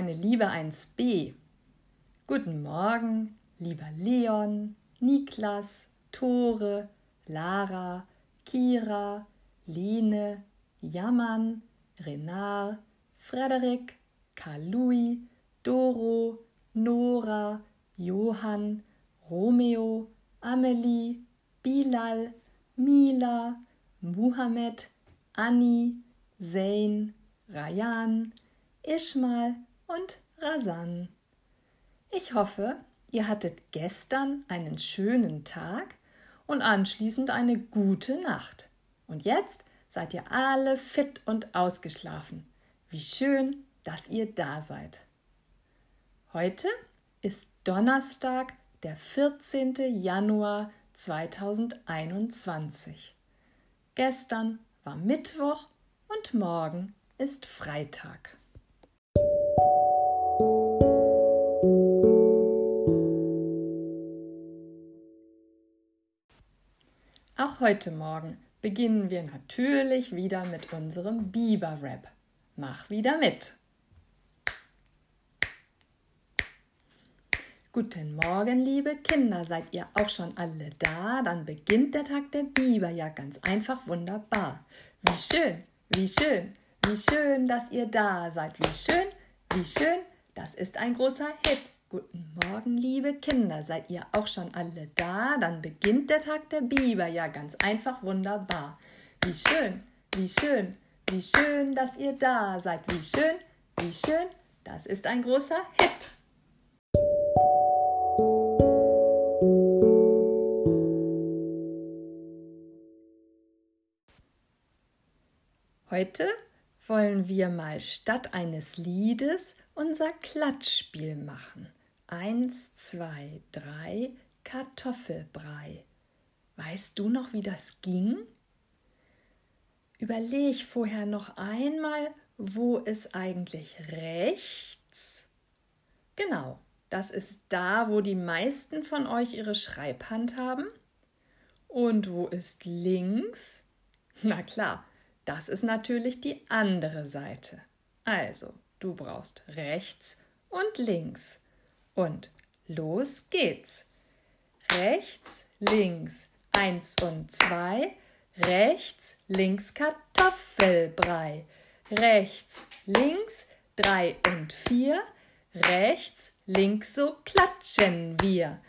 meine liebe 1b. Guten Morgen, lieber Leon, Niklas, Tore, Lara, Kira, Lene, Jammern, Renard, Frederik, Karl-Louis, Doro, Nora, Johann, Romeo, Amelie, Bilal, Mila, Muhammad, Anni, Zain, Rayan, Ishmal und Rasan. Ich hoffe, ihr hattet gestern einen schönen Tag und anschließend eine gute Nacht. Und jetzt seid ihr alle fit und ausgeschlafen. Wie schön, dass ihr da seid. Heute ist Donnerstag, der 14. Januar 2021. Gestern war Mittwoch und morgen ist Freitag. Heute Morgen beginnen wir natürlich wieder mit unserem Biber-Rap. Mach wieder mit! Guten Morgen, liebe Kinder, seid ihr auch schon alle da? Dann beginnt der Tag der Biber ja ganz einfach wunderbar. Wie schön, wie schön, wie schön, dass ihr da seid. Wie schön, wie schön, das ist ein großer Hit. Guten Morgen, liebe Kinder, seid ihr auch schon alle da? Dann beginnt der Tag der Biber ja ganz einfach wunderbar. Wie schön, wie schön, wie schön, dass ihr da seid. Wie schön, wie schön, das ist ein großer Hit. Heute wollen wir mal statt eines Liedes unser Klatschspiel machen. Eins, zwei, drei, Kartoffelbrei. Weißt du noch, wie das ging? Überleg vorher noch einmal, wo ist eigentlich rechts? Genau, das ist da, wo die meisten von euch ihre Schreibhand haben. Und wo ist links? Na klar, das ist natürlich die andere Seite. Also, du brauchst rechts und links. Und los geht's. Rechts, links, eins und zwei. Rechts, links Kartoffelbrei. Rechts, links, drei und vier. Rechts, links, so klatschen wir.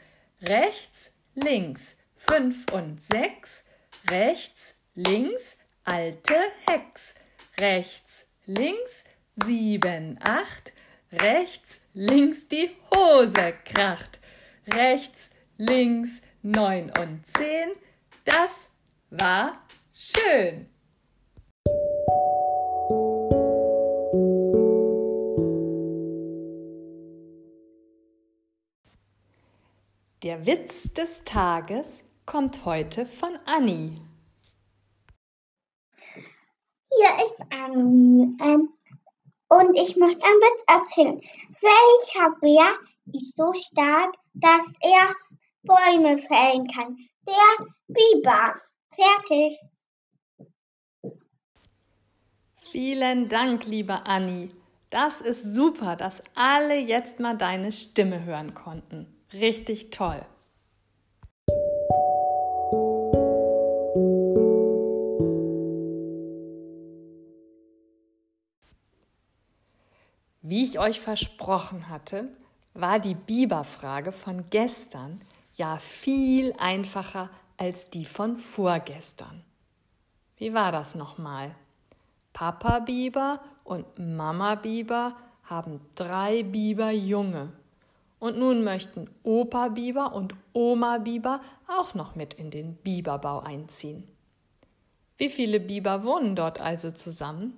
Rechts, links, fünf und sechs. Rechts, links, alte Hex. Rechts, links, sieben, acht. Rechts, links die Hose kracht. Rechts, links, neun und zehn. Das war schön. Der Witz des Tages kommt heute von Anni. Hier ist Anni. Ähm, und ich möchte einen Witz erzählen. Welcher Bär ist so stark, dass er Bäume fällen kann? Der Biber. Fertig. Vielen Dank, liebe Anni. Das ist super, dass alle jetzt mal deine Stimme hören konnten. Richtig toll. Wie ich euch versprochen hatte, war die Biberfrage von gestern ja viel einfacher als die von vorgestern. Wie war das nochmal? Papa Biber und Mama Biber haben drei Biberjunge. Und nun möchten Opa Biber und Oma Biber auch noch mit in den Biberbau einziehen. Wie viele Biber wohnen dort also zusammen?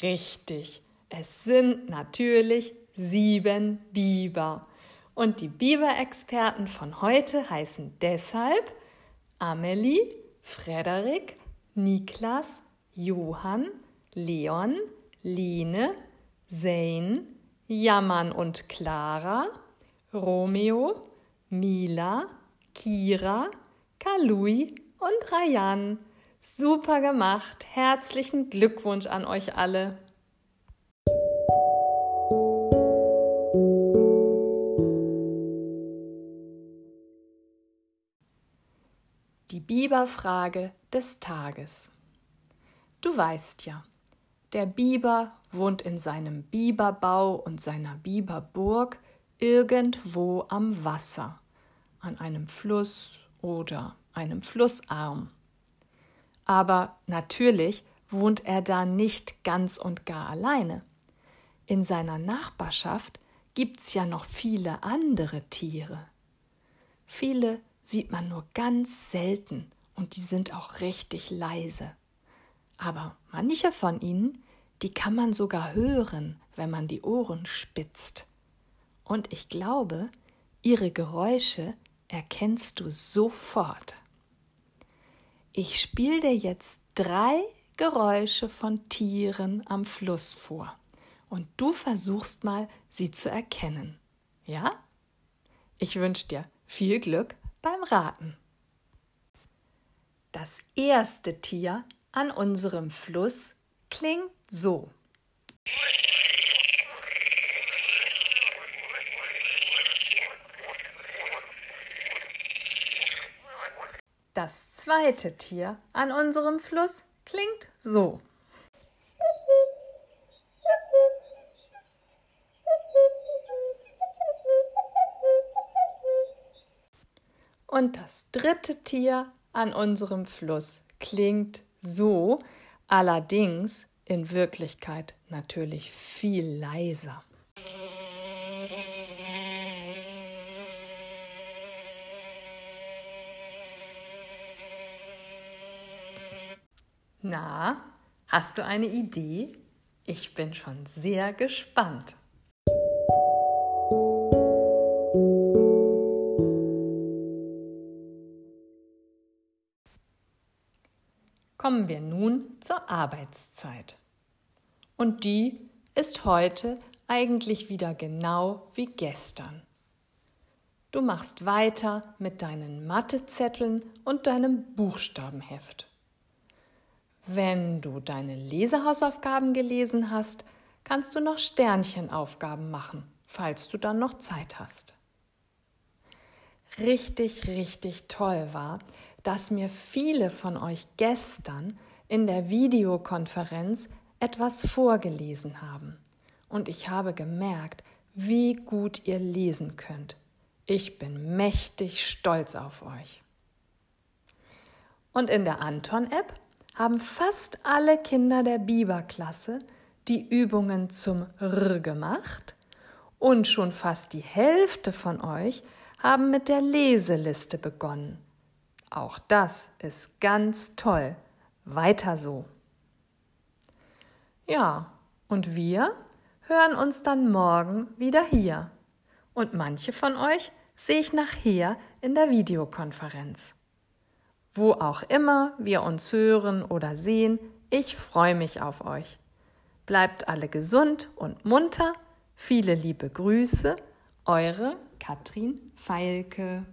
Richtig, es sind natürlich sieben Biber. Und die Biberexperten von heute heißen deshalb Amelie, Frederik, Niklas, Johann, Leon, Line, Zane, Jammern und Clara, Romeo, Mila, Kira, Kalui und Rayan. Super gemacht. Herzlichen Glückwunsch an euch alle. Biberfrage des Tages. Du weißt ja, der Biber wohnt in seinem Biberbau und seiner Biberburg irgendwo am Wasser, an einem Fluss oder einem Flussarm. Aber natürlich wohnt er da nicht ganz und gar alleine. In seiner Nachbarschaft gibt's ja noch viele andere Tiere. Viele sieht man nur ganz selten und die sind auch richtig leise. Aber manche von ihnen, die kann man sogar hören, wenn man die Ohren spitzt. Und ich glaube, ihre Geräusche erkennst du sofort. Ich spiele dir jetzt drei Geräusche von Tieren am Fluss vor und du versuchst mal, sie zu erkennen. Ja? Ich wünsche dir viel Glück beim Raten. Das erste Tier an unserem Fluss klingt so. Das zweite Tier an unserem Fluss klingt so. Und das dritte Tier an unserem Fluss klingt so, allerdings in Wirklichkeit natürlich viel leiser. Na, hast du eine Idee? Ich bin schon sehr gespannt. Kommen wir nun zur Arbeitszeit. Und die ist heute eigentlich wieder genau wie gestern. Du machst weiter mit deinen Mathezetteln und deinem Buchstabenheft. Wenn du deine Lesehausaufgaben gelesen hast, kannst du noch Sternchenaufgaben machen, falls du dann noch Zeit hast. Richtig, richtig toll war, dass mir viele von euch gestern in der Videokonferenz etwas vorgelesen haben. Und ich habe gemerkt, wie gut ihr lesen könnt. Ich bin mächtig stolz auf euch. Und in der Anton-App haben fast alle Kinder der Biberklasse die Übungen zum R gemacht und schon fast die Hälfte von euch haben mit der Leseliste begonnen. Auch das ist ganz toll. Weiter so. Ja, und wir hören uns dann morgen wieder hier. Und manche von euch sehe ich nachher in der Videokonferenz. Wo auch immer wir uns hören oder sehen, ich freue mich auf euch. Bleibt alle gesund und munter. Viele liebe Grüße, eure Katrin Feilke.